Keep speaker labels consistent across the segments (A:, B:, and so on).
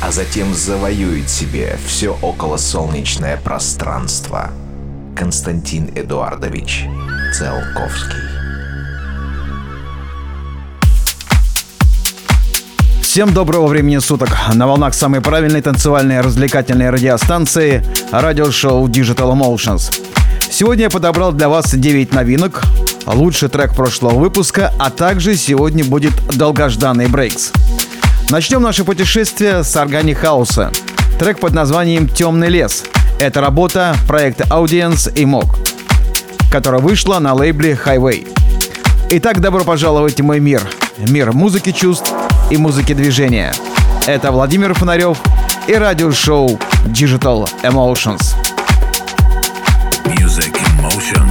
A: а затем завоюет себе все околосолнечное пространство. Константин Эдуардович Циолковский.
B: Всем доброго времени суток. На волнах самой правильной танцевальной развлекательной радиостанции радиошоу Digital Emotions. Сегодня я подобрал для вас 9 новинок, лучший трек прошлого выпуска, а также сегодня будет долгожданный брейкс. Начнем наше путешествие с органи хауса. Трек под названием «Темный лес». Это работа проекта Audience и Мог, которая вышла на лейбле Highway. Итак, добро пожаловать в мой мир. Мир музыки чувств и музыки движения. Это Владимир Фонарев и радиошоу Digital Emotions.
C: Music emotions,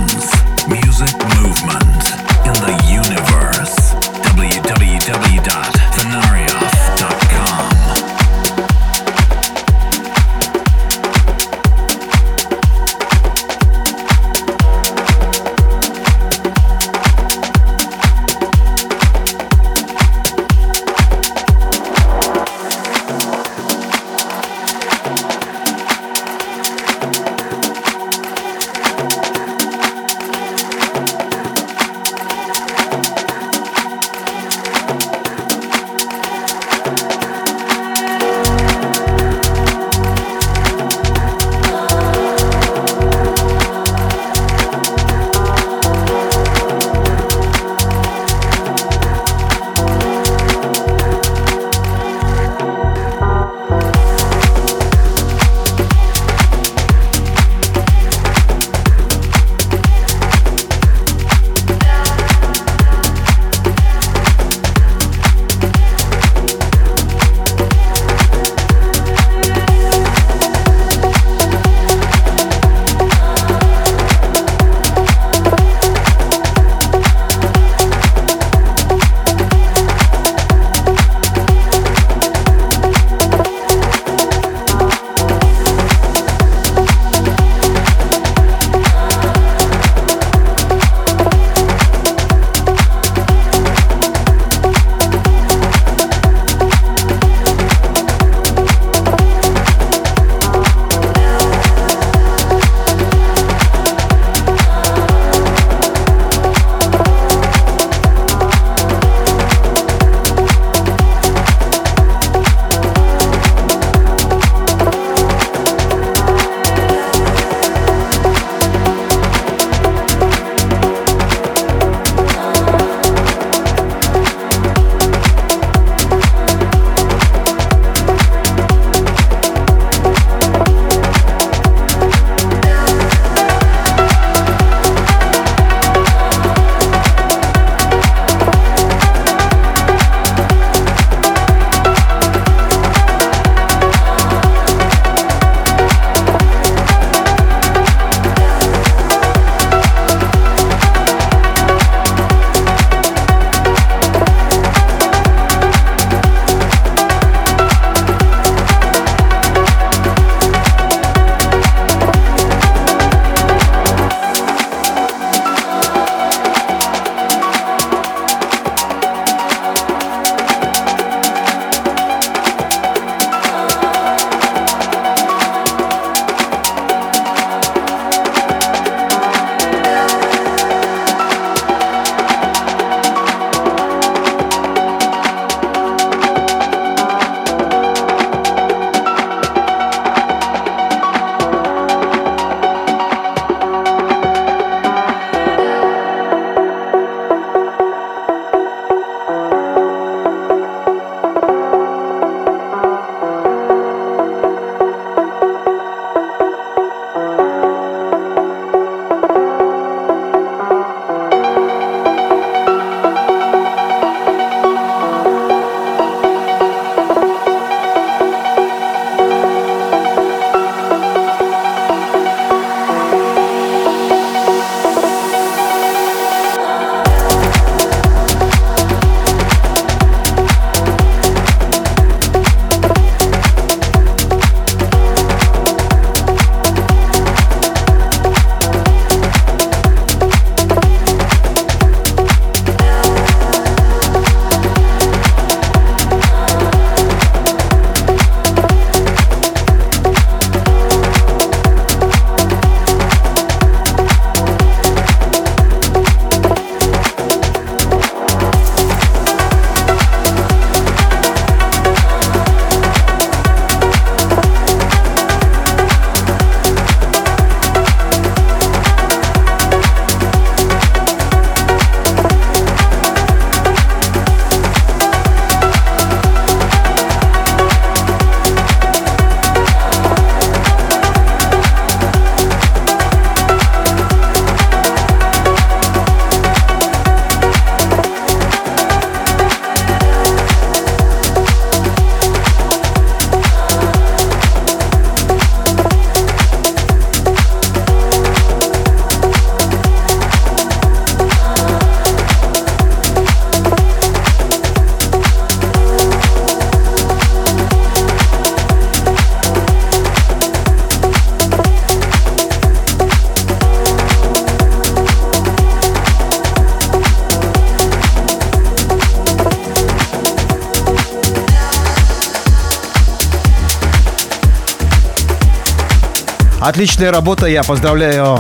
B: Отличная работа, я поздравляю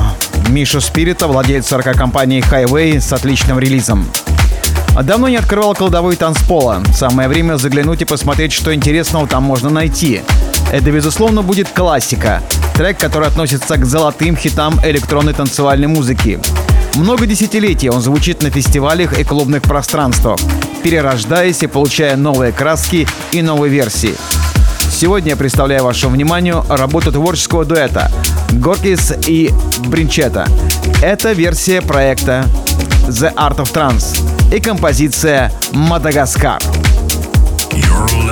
B: Мишу Спирита, владельца компании Highway, с отличным релизом. Давно не открывал кладовой танцпола. Самое время заглянуть и посмотреть, что интересного там можно найти. Это, безусловно, будет классика. Трек, который относится к золотым хитам электронной танцевальной музыки. Много десятилетий он звучит на фестивалях и клубных пространствах, перерождаясь и получая новые краски и новые версии. Сегодня я представляю вашему вниманию работу творческого дуэта Горкис и Бринчета. Это версия проекта The Art of Trance и композиция «Мадагаскар».
C: You're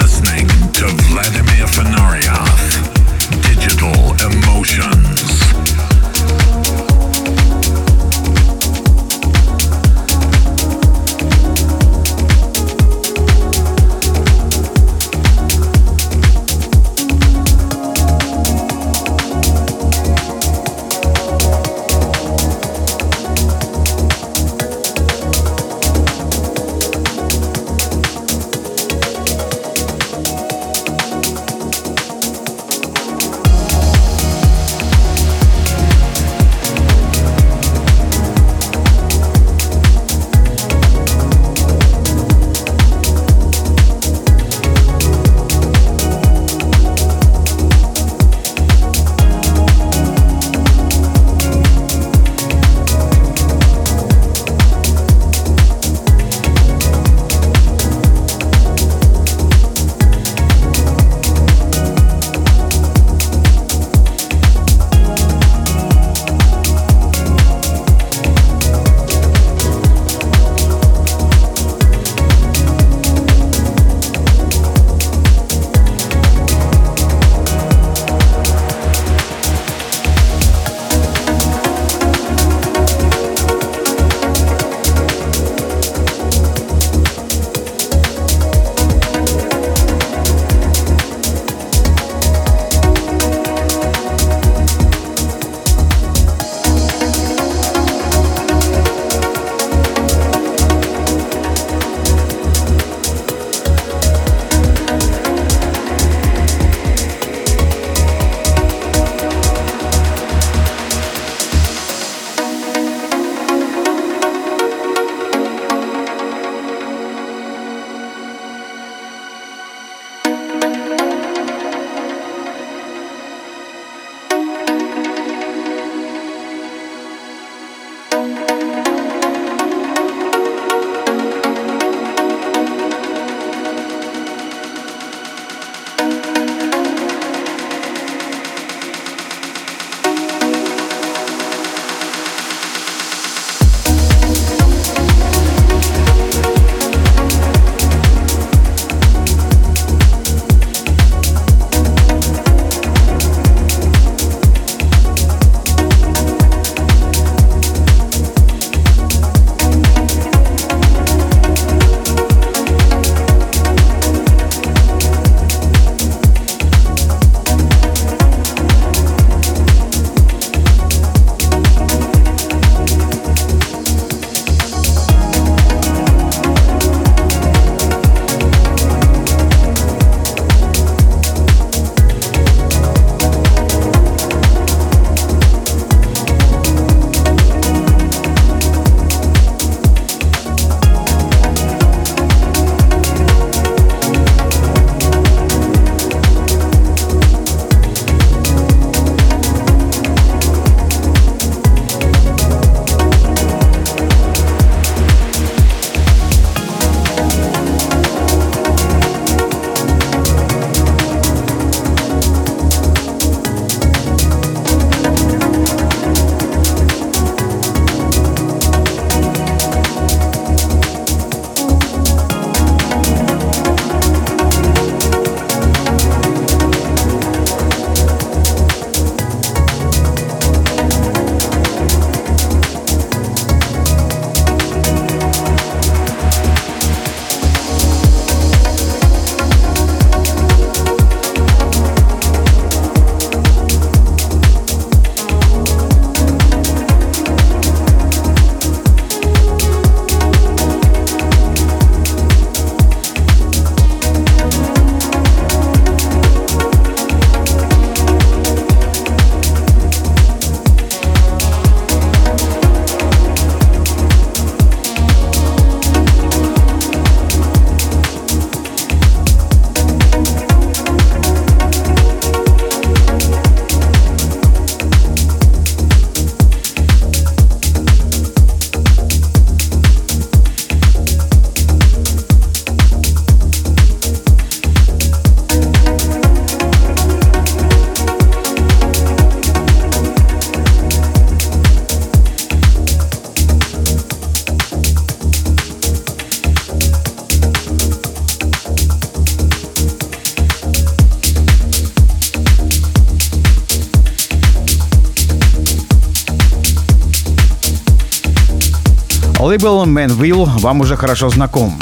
B: Лейбл Manville вам уже хорошо знаком.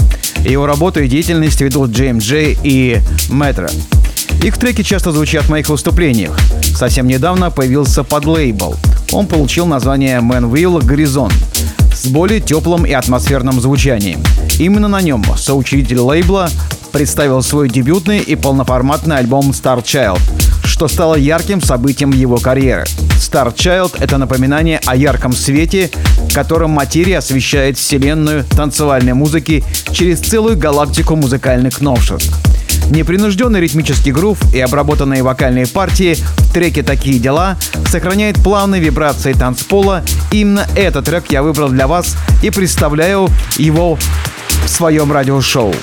B: Его работу и деятельность ведут JMJ и Metro. Их треки часто звучат в моих выступлениях. Совсем недавно появился подлейбл. Он получил название Manville Горизонт с более теплым и атмосферным звучанием. Именно на нем соучредитель лейбла представил свой дебютный и полноформатный альбом Star Child, что стало ярким событием его карьеры. Star Child — это напоминание о ярком свете, которым материя освещает вселенную танцевальной музыки через целую галактику музыкальных новшеств. Непринужденный ритмический грув и обработанные вокальные партии в треке «Такие дела» сохраняет плавные вибрации танцпола. Именно этот трек я выбрал для вас и представляю его в своем радиошоу.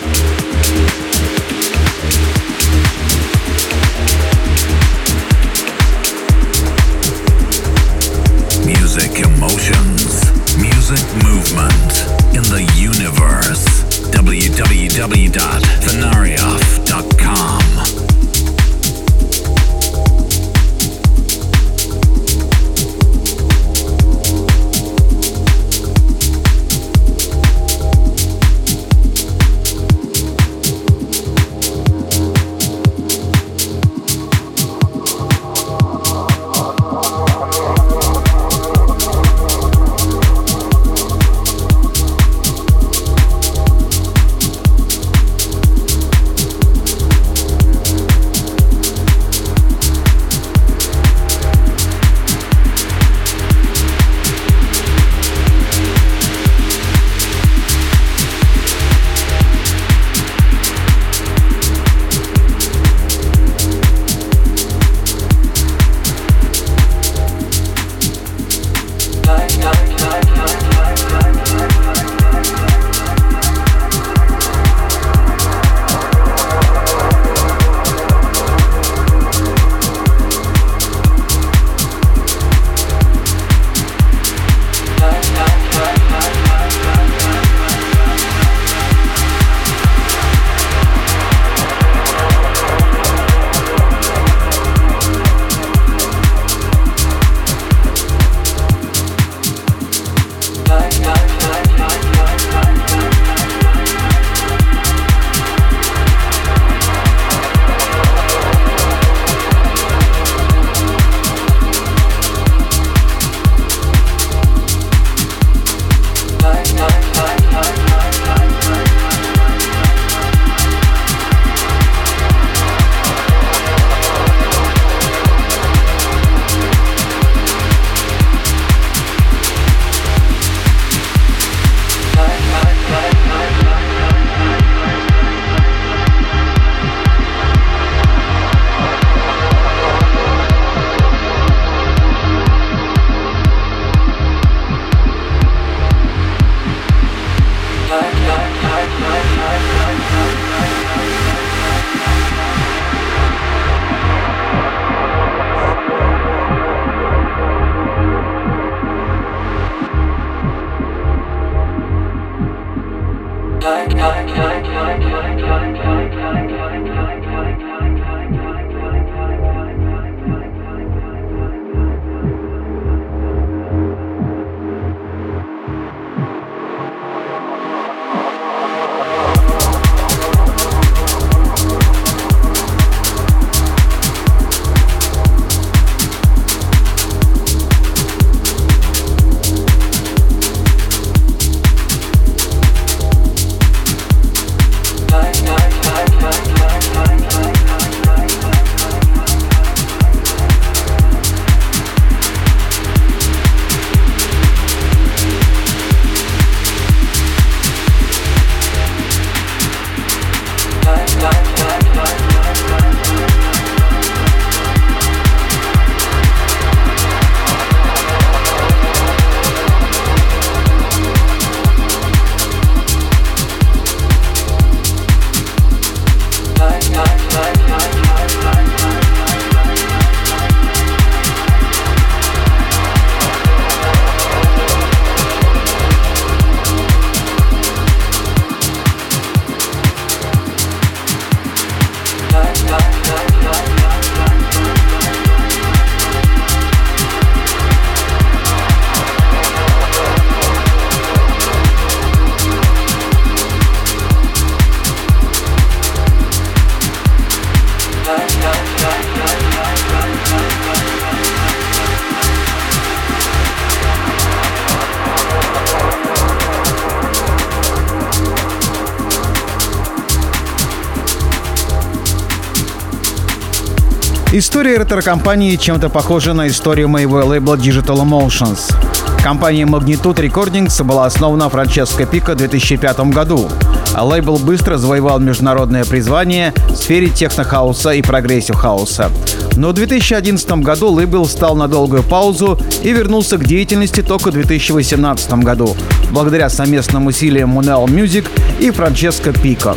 B: История record-компании чем-то похожа на историю моего лейбла Digital Emotions. Компания Magnitude Recordings была основана Франческо Пико в 2005 году, а лейбл быстро завоевал международное признание в сфере технохауса и прогрессив хауса. Но в 2011 году лейбл стал на долгую паузу и вернулся к деятельности только в 2018 году, благодаря совместным усилиям Manual Music и Франческо Пико.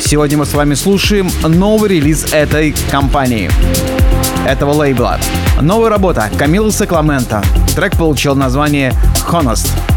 B: Сегодня мы с вами слушаем новый релиз этой компании этого лейбла. Новая работа Камилы Сакламента. Трек получил название «Honest».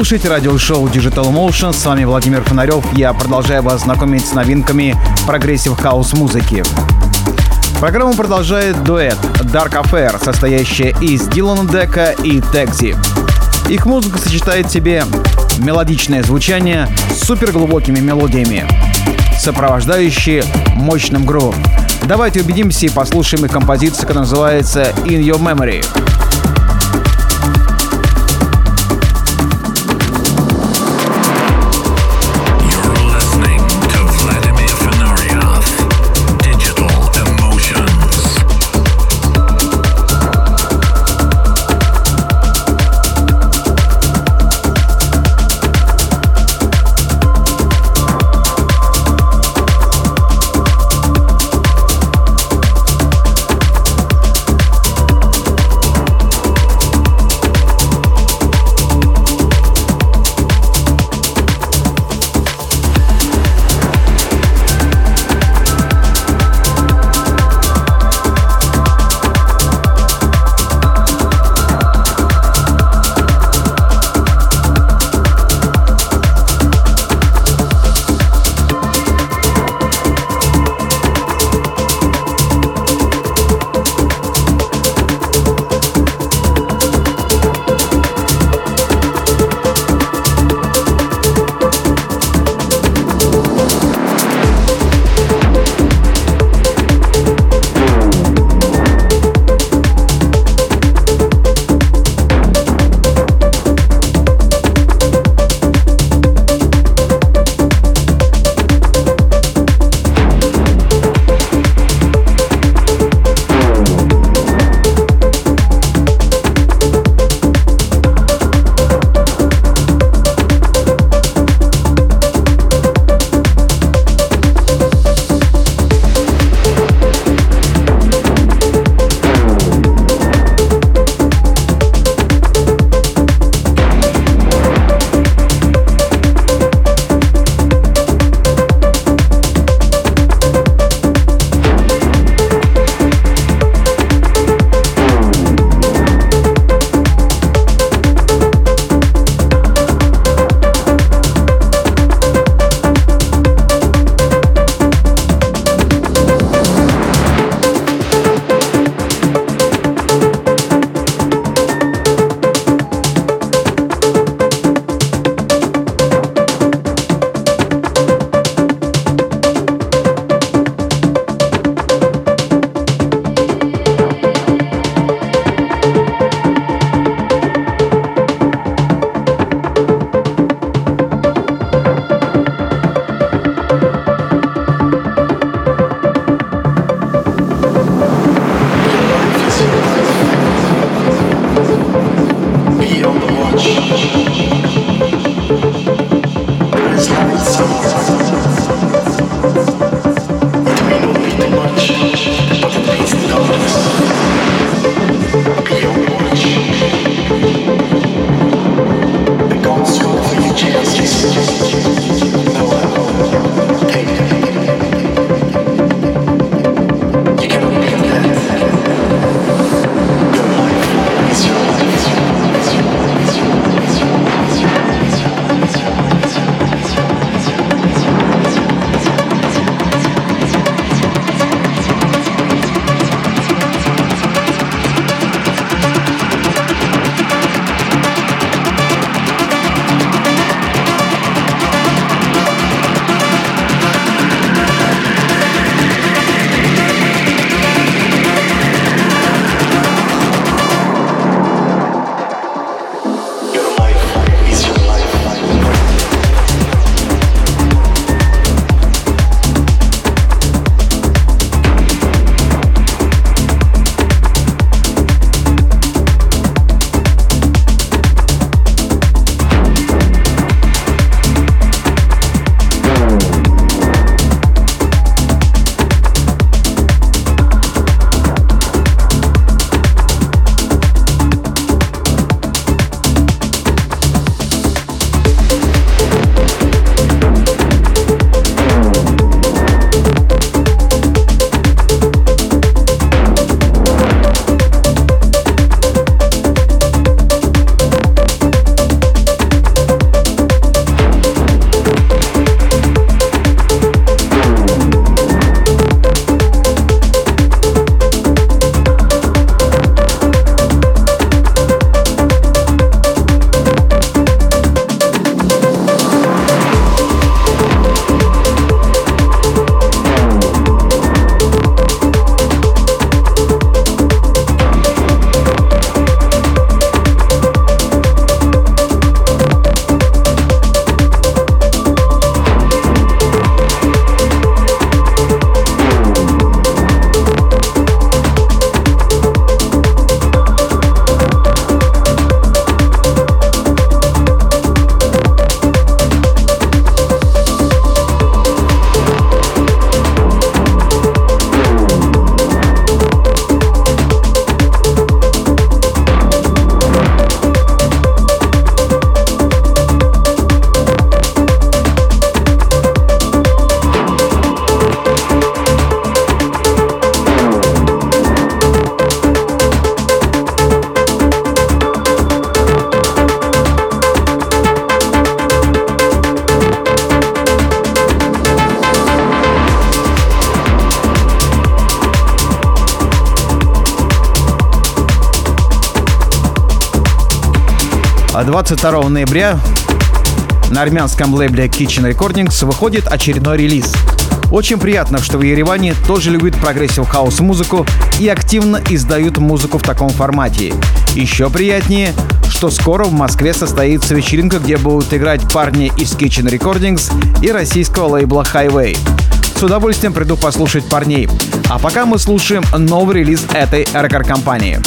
B: Слушаете радиошоу Digital Emotions. С вами Владимир Фонарев. Я продолжаю вас знакомить с новинками прогрессив хаус музыки. Программу продолжает дуэт Dark Affair, состоящая из Дилана Дека и Текзи. Их музыка сочетает в себе мелодичное звучание с суперглубокими мелодиями, сопровождающие мощным грувом. Давайте убедимся и послушаем их композицию, которая называется In Your Memory. 22 ноября на армянском лейбле Kitchen Recordings выходит очередной релиз. Очень приятно, что в Ереване тоже любят прогрессив хаус музыку и активно издают музыку в таком формате. Еще приятнее, что скоро в Москве состоится вечеринка, где будут играть парни из Kitchen Recordings и российского лейбла Highway. С удовольствием приду послушать парней. А пока мы слушаем новый релиз этой record-компании.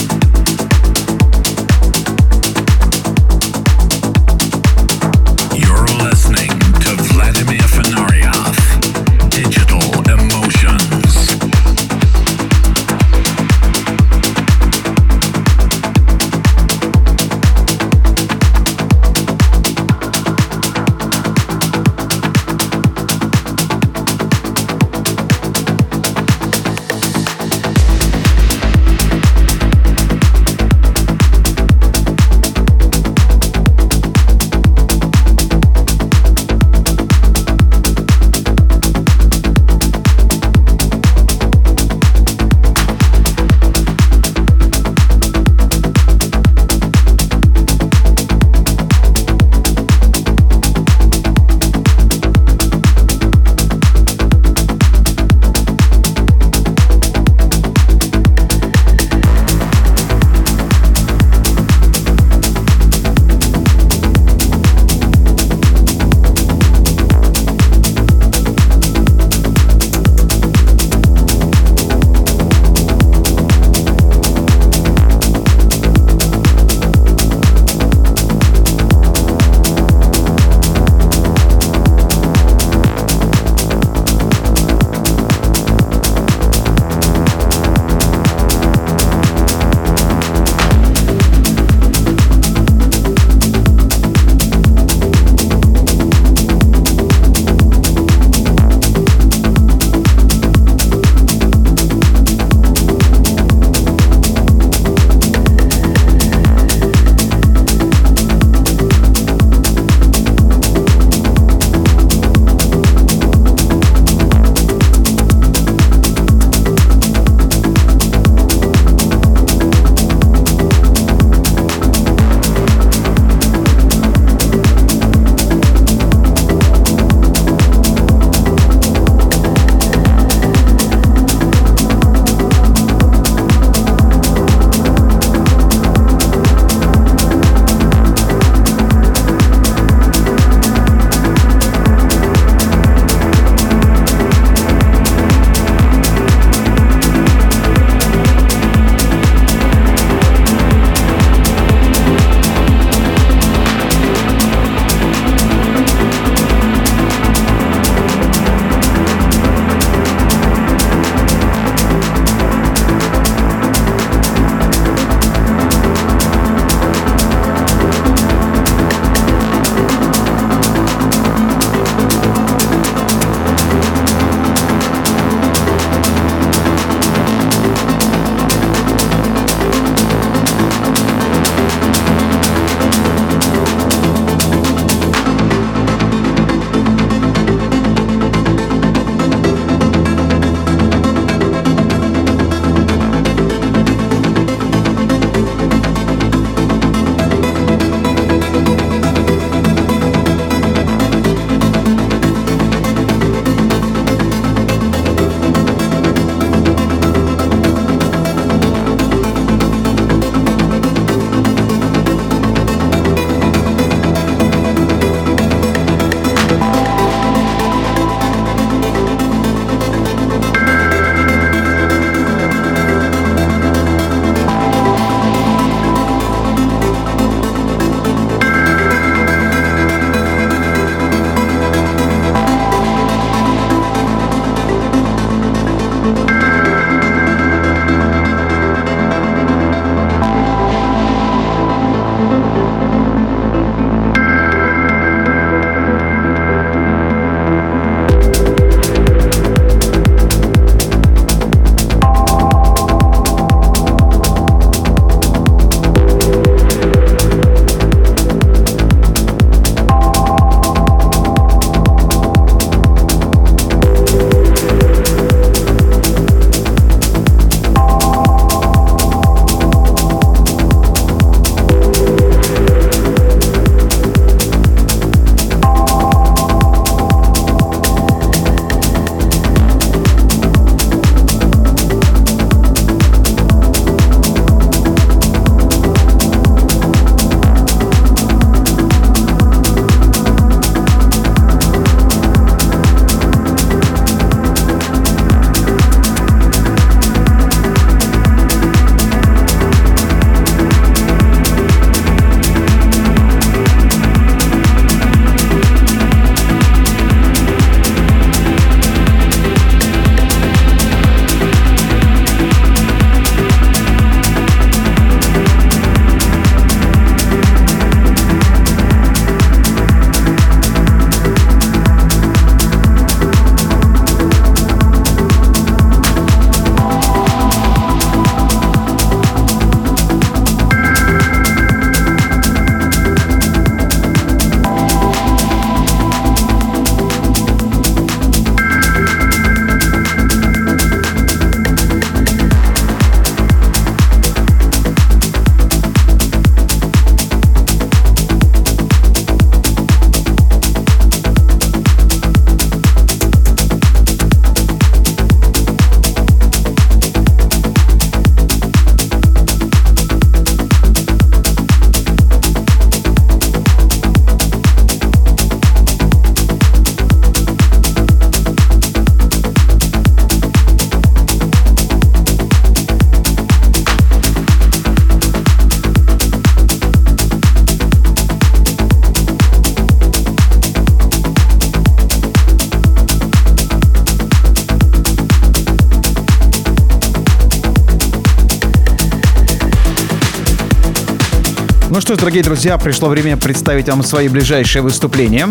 D: Что ж, дорогие друзья, пришло время представить вам свои ближайшие выступления.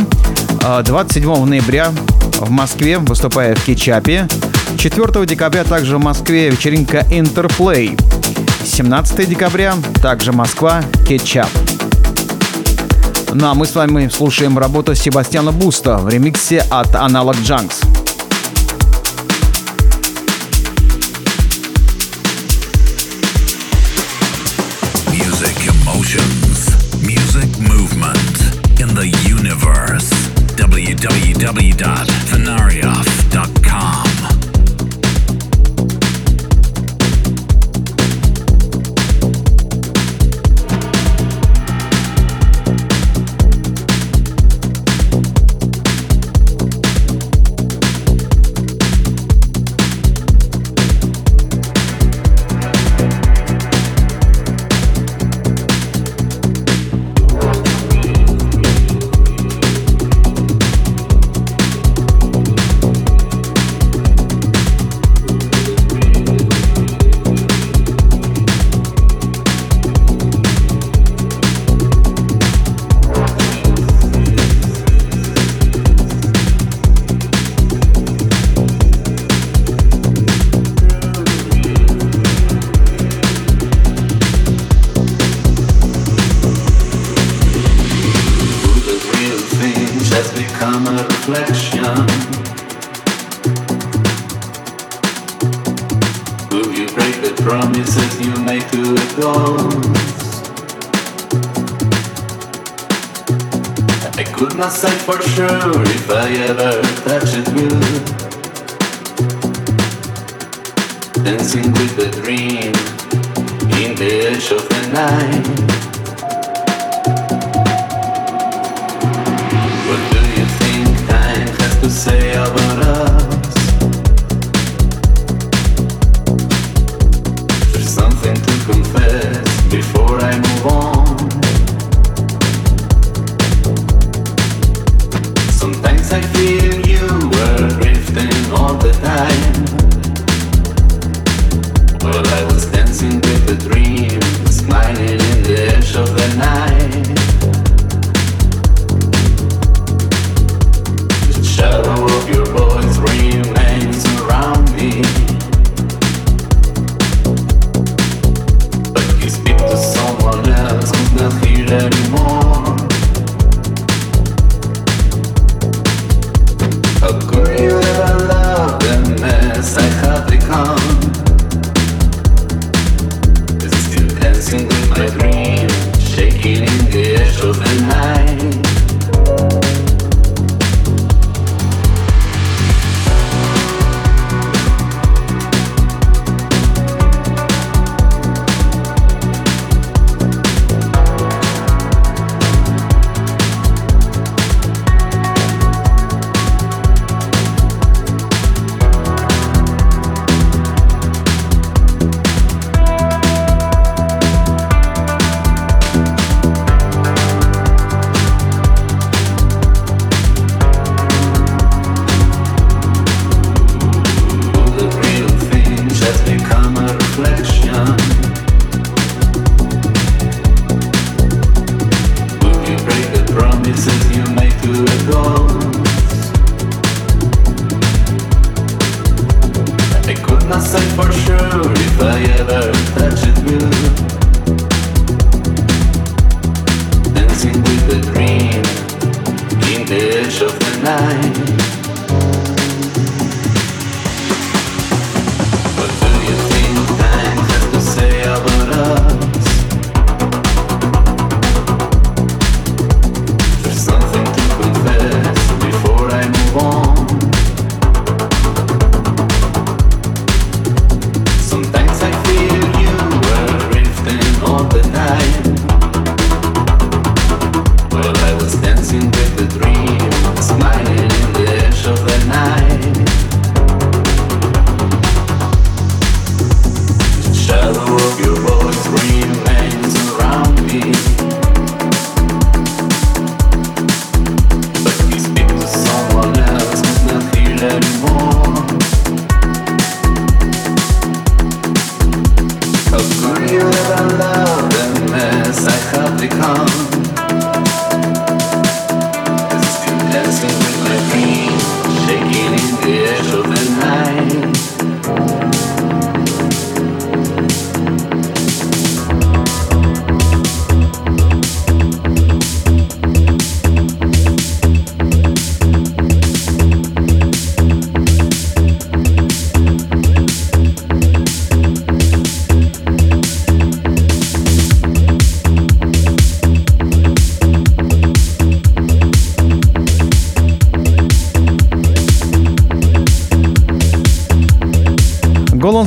D: 27 а, ноября в Москве выступая в Кетчапе. 4 декабря также в Москве вечеринка Интерплей. 17 декабря также Москва, Кетчап. Ну а мы с вами слушаем работу Себастьяна Буста в ремиксе от Analog Junks.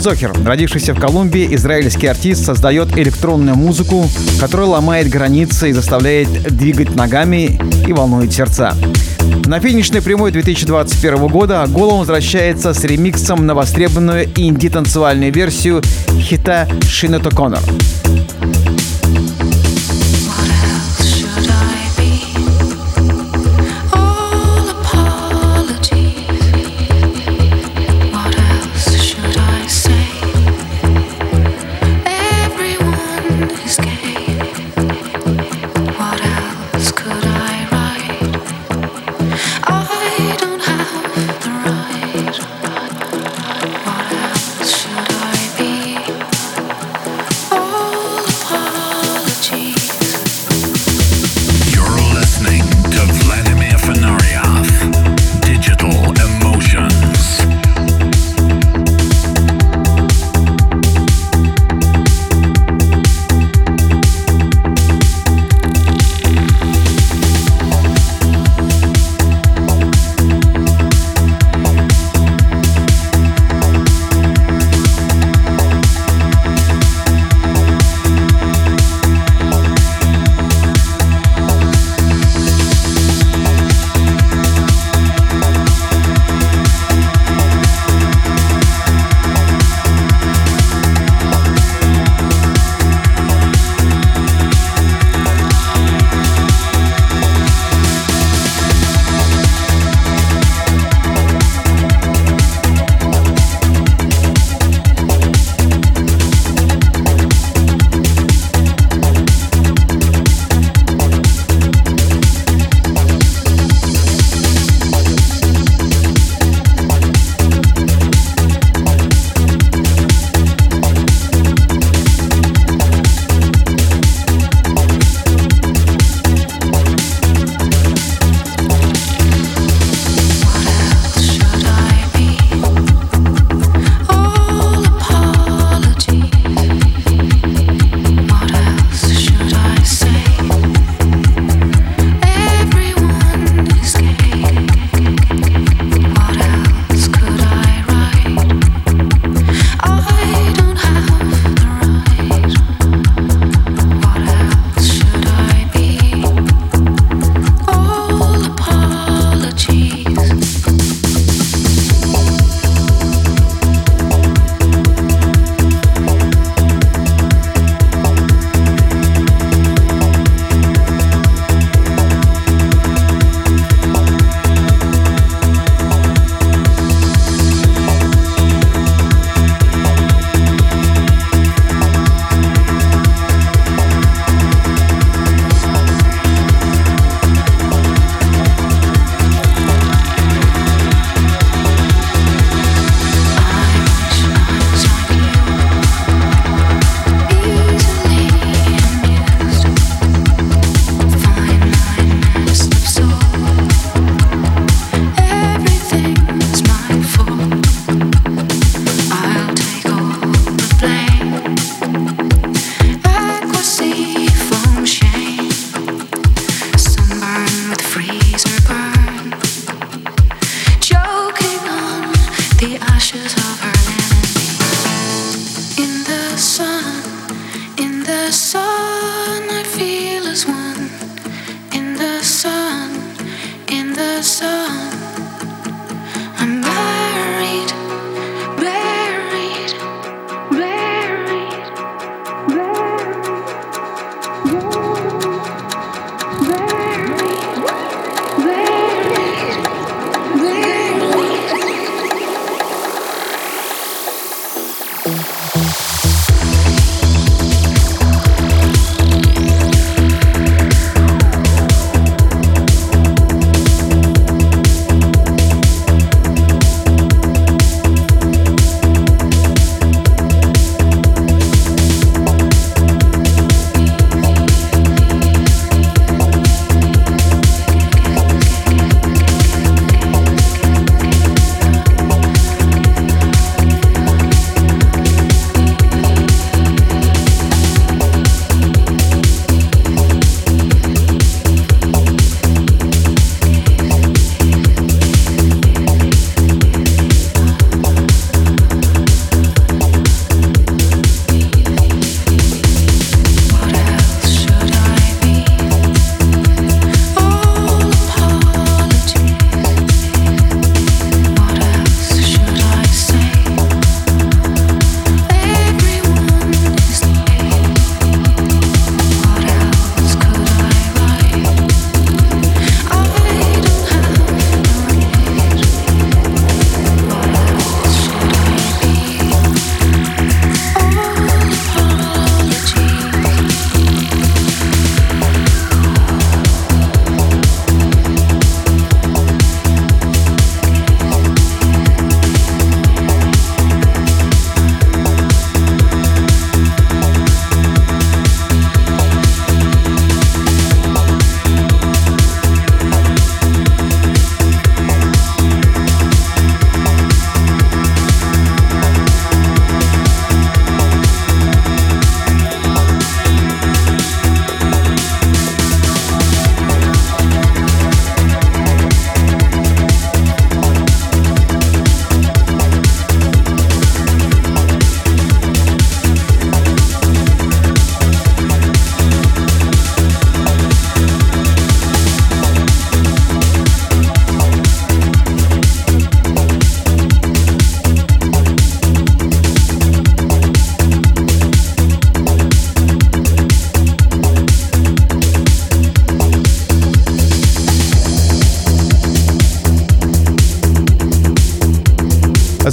B: Зохер, родившийся в Колумбии, израильский артист, создает электронную музыку, которая ломает границы и заставляет двигать ногами и волнует сердца. На финишной прямой 2021 года Голан возвращается с ремиксом на востребованную инди-танцевальную версию хита Шинето Коннор.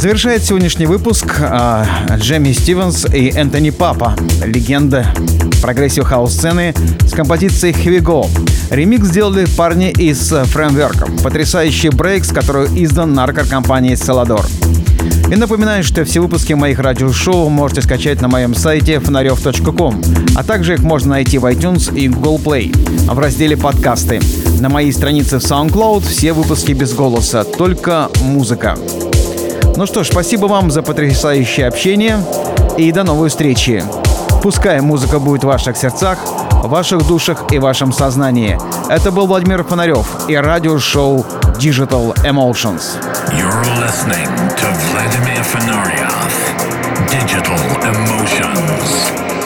B: Завершает сегодняшний выпуск э, Джейми Стивенс и Энтони Паппа, легенда прогрессив хаус сцены с композицией Here We Go. Ремикс сделали парни из Framework, потрясающий брейкс, который издан record-компанией Саладор. И напоминаю, что все выпуски моих радиошоу можете скачать на моем сайте fonarev.com, а также их можно найти в iTunes и Google Play в разделе «Подкасты». На моей странице в SoundCloud все выпуски без голоса, только музыка. Ну что ж, спасибо вам за потрясающее общение и до новой встречи. Пускай музыка будет в ваших сердцах, в ваших душах и вашем сознании. Это был Владимир Фонарев и радиошоу Digital Emotions.
C: You're listening to Vladimir Fenarioff, Digital Emotions.